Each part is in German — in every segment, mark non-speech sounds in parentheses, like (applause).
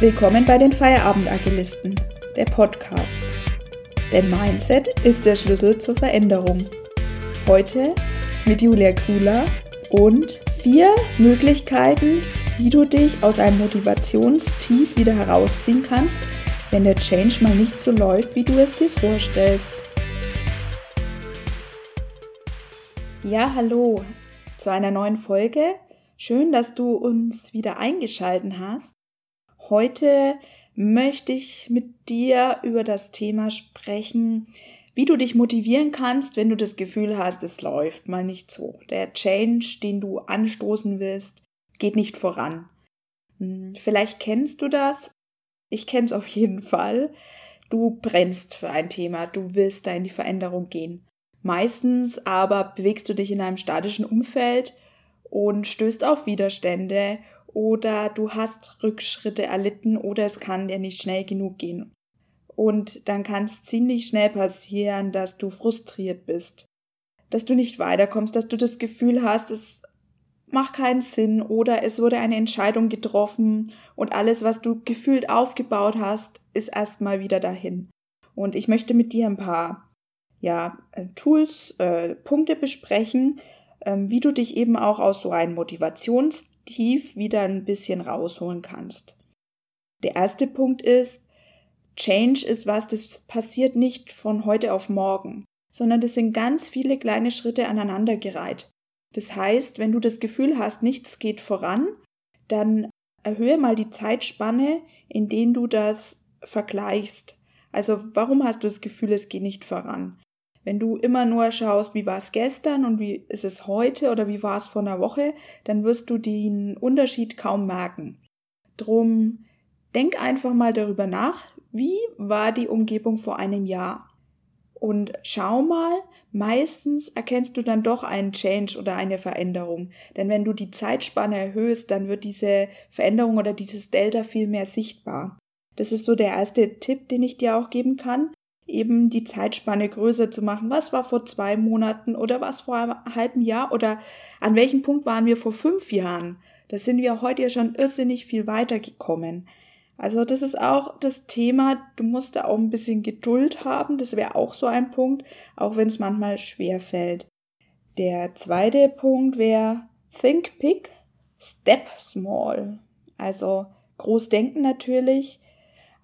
Willkommen bei den Feierabend-Agilisten, der Podcast. Denn Mindset ist der Schlüssel zur Veränderung. Heute mit Julia Kula und vier Möglichkeiten, wie du dich aus einem Motivationstief wieder herausziehen kannst, wenn der Change mal nicht so läuft, wie du es dir vorstellst. Ja, hallo zu einer neuen Folge. Schön, dass du uns wieder eingeschalten hast. Heute möchte ich mit dir über das Thema sprechen, wie du dich motivieren kannst, wenn du das Gefühl hast, es läuft mal nicht so. Der Change, den du anstoßen willst, geht nicht voran. Hm, vielleicht kennst du das. Ich kenne es auf jeden Fall. Du brennst für ein Thema, du willst da in die Veränderung gehen. Meistens aber bewegst du dich in einem statischen Umfeld und stößt auf Widerstände oder du hast Rückschritte erlitten oder es kann dir nicht schnell genug gehen. Und dann kann es ziemlich schnell passieren, dass du frustriert bist, dass du nicht weiterkommst, dass du das Gefühl hast, es macht keinen Sinn oder es wurde eine Entscheidung getroffen und alles, was du gefühlt aufgebaut hast, ist erstmal wieder dahin. Und ich möchte mit dir ein paar ja, äh, Tools, äh, Punkte besprechen, ähm, wie du dich eben auch aus so einem Motivationstief wieder ein bisschen rausholen kannst. Der erste Punkt ist, Change ist was, das passiert nicht von heute auf morgen, sondern das sind ganz viele kleine Schritte aneinandergereiht. Das heißt, wenn du das Gefühl hast, nichts geht voran, dann erhöhe mal die Zeitspanne, in denen du das vergleichst. Also warum hast du das Gefühl, es geht nicht voran? Wenn du immer nur schaust, wie war es gestern und wie ist es heute oder wie war es vor einer Woche, dann wirst du den Unterschied kaum merken. Drum denk einfach mal darüber nach, wie war die Umgebung vor einem Jahr? Und schau mal, meistens erkennst du dann doch einen Change oder eine Veränderung. Denn wenn du die Zeitspanne erhöhst, dann wird diese Veränderung oder dieses Delta viel mehr sichtbar. Das ist so der erste Tipp, den ich dir auch geben kann eben die Zeitspanne größer zu machen. Was war vor zwei Monaten oder was vor einem halben Jahr oder an welchem Punkt waren wir vor fünf Jahren? Da sind wir heute ja schon irrsinnig viel weitergekommen. Also das ist auch das Thema, du musst da auch ein bisschen Geduld haben, das wäre auch so ein Punkt, auch wenn es manchmal schwer fällt. Der zweite Punkt wäre Think Big, Step Small. Also groß denken natürlich,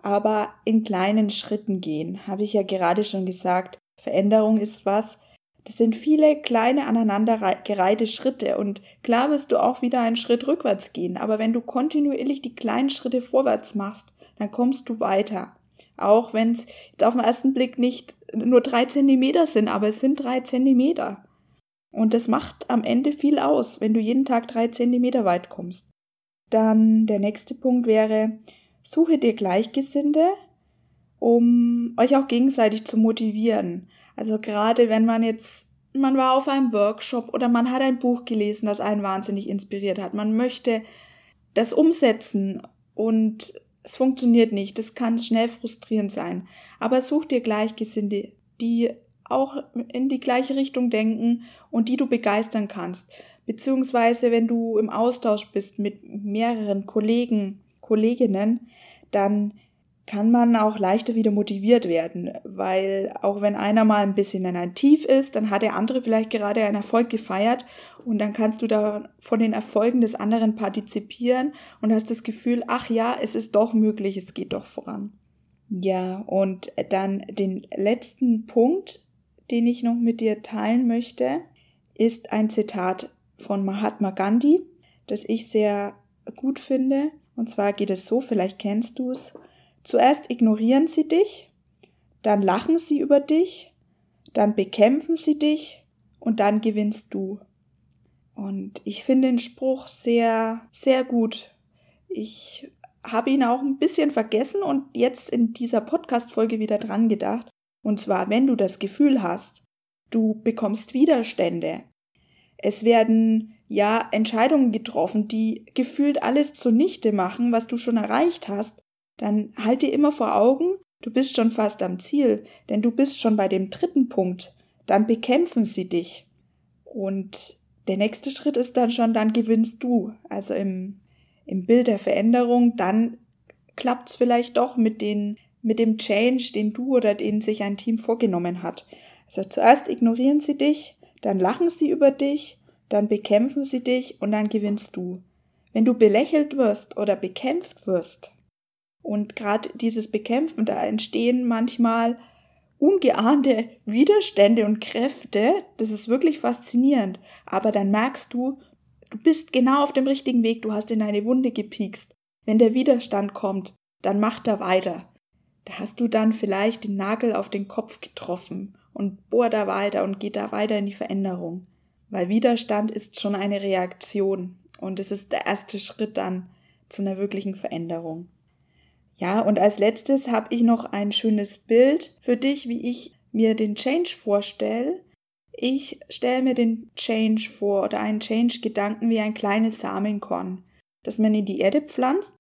aber in kleinen Schritten gehen. Habe ich ja gerade schon gesagt. Veränderung ist was. Das sind viele kleine aneinandergereihte Schritte und klar wirst du auch wieder einen Schritt rückwärts gehen, aber wenn du kontinuierlich die kleinen Schritte vorwärts machst, dann kommst du weiter. Auch wenn es jetzt auf den ersten Blick nicht nur drei Zentimeter sind, aber es sind drei Zentimeter. Und das macht am Ende viel aus, wenn du jeden Tag drei Zentimeter weit kommst. Dann der nächste Punkt wäre, Suche dir Gleichgesinnte, um euch auch gegenseitig zu motivieren. Also gerade wenn man jetzt, man war auf einem Workshop oder man hat ein Buch gelesen, das einen wahnsinnig inspiriert hat. Man möchte das umsetzen und es funktioniert nicht. Das kann schnell frustrierend sein. Aber such dir Gleichgesinnte, die auch in die gleiche Richtung denken und die du begeistern kannst. Beziehungsweise, wenn du im Austausch bist mit mehreren Kollegen, Kolleginnen, dann kann man auch leichter wieder motiviert werden, weil auch wenn einer mal ein bisschen in ein Tief ist, dann hat der andere vielleicht gerade einen Erfolg gefeiert und dann kannst du da von den Erfolgen des anderen partizipieren und hast das Gefühl, ach ja, es ist doch möglich, es geht doch voran. Ja, und dann den letzten Punkt, den ich noch mit dir teilen möchte, ist ein Zitat von Mahatma Gandhi, das ich sehr gut finde. Und zwar geht es so, vielleicht kennst du es. Zuerst ignorieren sie dich, dann lachen sie über dich, dann bekämpfen sie dich und dann gewinnst du. Und ich finde den Spruch sehr, sehr gut. Ich habe ihn auch ein bisschen vergessen und jetzt in dieser Podcast-Folge wieder dran gedacht. Und zwar, wenn du das Gefühl hast, du bekommst Widerstände. Es werden ja Entscheidungen getroffen, die gefühlt alles zunichte machen, was du schon erreicht hast, dann halt dir immer vor Augen, du bist schon fast am Ziel, denn du bist schon bei dem dritten Punkt. Dann bekämpfen sie dich. Und der nächste Schritt ist dann schon, dann gewinnst du. Also im, im Bild der Veränderung, dann klappt es vielleicht doch mit, den, mit dem Change, den du oder den sich ein Team vorgenommen hat. Also zuerst ignorieren sie dich, dann lachen sie über dich, dann bekämpfen sie dich und dann gewinnst du. Wenn du belächelt wirst oder bekämpft wirst, und gerade dieses Bekämpfen, da entstehen manchmal ungeahnte Widerstände und Kräfte, das ist wirklich faszinierend. Aber dann merkst du, du bist genau auf dem richtigen Weg, du hast in eine Wunde gepiekst. Wenn der Widerstand kommt, dann mach da weiter. Da hast du dann vielleicht den Nagel auf den Kopf getroffen und bohr da weiter und geht da weiter in die Veränderung. Weil Widerstand ist schon eine Reaktion und es ist der erste Schritt dann zu einer wirklichen Veränderung. Ja, und als letztes habe ich noch ein schönes Bild für dich, wie ich mir den Change vorstelle. Ich stelle mir den Change vor oder einen Change-Gedanken wie ein kleines Samenkorn, das man in die Erde pflanzt.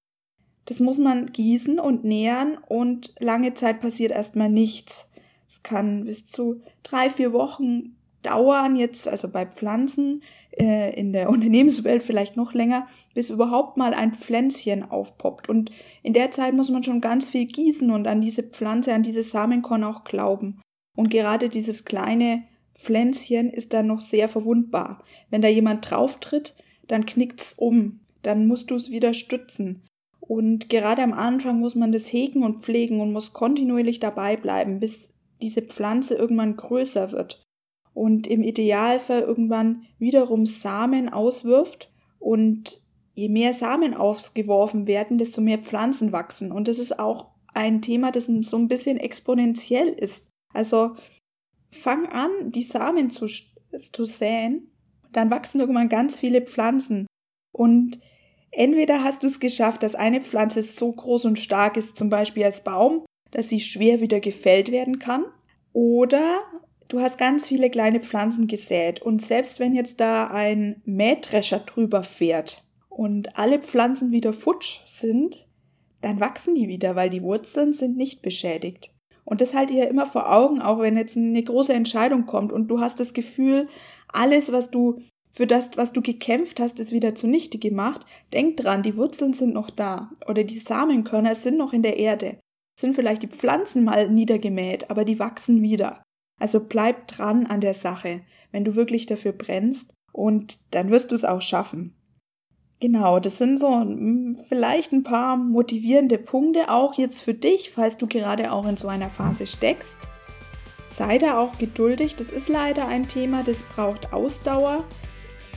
Das muss man gießen und nähern und lange Zeit passiert erstmal nichts. Es kann bis zu drei, vier Wochen dauern jetzt, also bei Pflanzen, äh, in der (laughs) Unternehmenswelt vielleicht noch länger, bis überhaupt mal ein Pflänzchen aufpoppt. Und in der Zeit muss man schon ganz viel gießen und an diese Pflanze, an dieses Samenkorn auch glauben. Und gerade dieses kleine Pflänzchen ist dann noch sehr verwundbar. Wenn da jemand drauftritt, dann knickt's um. Dann musst du es wieder stützen. Und gerade am Anfang muss man das hegen und pflegen und muss kontinuierlich dabei bleiben, bis diese Pflanze irgendwann größer wird und im Idealfall irgendwann wiederum Samen auswirft und je mehr Samen ausgeworfen werden, desto mehr Pflanzen wachsen. Und das ist auch ein Thema, das so ein bisschen exponentiell ist. Also fang an, die Samen zu, zu säen, dann wachsen irgendwann ganz viele Pflanzen. Und entweder hast du es geschafft, dass eine Pflanze so groß und stark ist, zum Beispiel als Baum, dass sie schwer wieder gefällt werden kann, oder du hast ganz viele kleine Pflanzen gesät und selbst wenn jetzt da ein Mähdrescher drüber fährt und alle Pflanzen wieder futsch sind, dann wachsen die wieder, weil die Wurzeln sind nicht beschädigt. Und das halte ich ja immer vor Augen, auch wenn jetzt eine große Entscheidung kommt und du hast das Gefühl, alles, was du für das, was du gekämpft hast, ist wieder zunichte gemacht. Denk dran, die Wurzeln sind noch da oder die Samenkörner sind noch in der Erde. Sind vielleicht die Pflanzen mal niedergemäht, aber die wachsen wieder. Also bleib dran an der Sache, wenn du wirklich dafür brennst und dann wirst du es auch schaffen. Genau, das sind so hm, vielleicht ein paar motivierende Punkte auch jetzt für dich, falls du gerade auch in so einer Phase steckst. Sei da auch geduldig, das ist leider ein Thema, das braucht Ausdauer.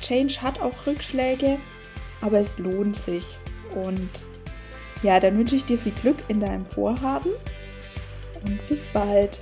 Change hat auch Rückschläge, aber es lohnt sich. Und ja, dann wünsche ich dir viel Glück in deinem Vorhaben und bis bald.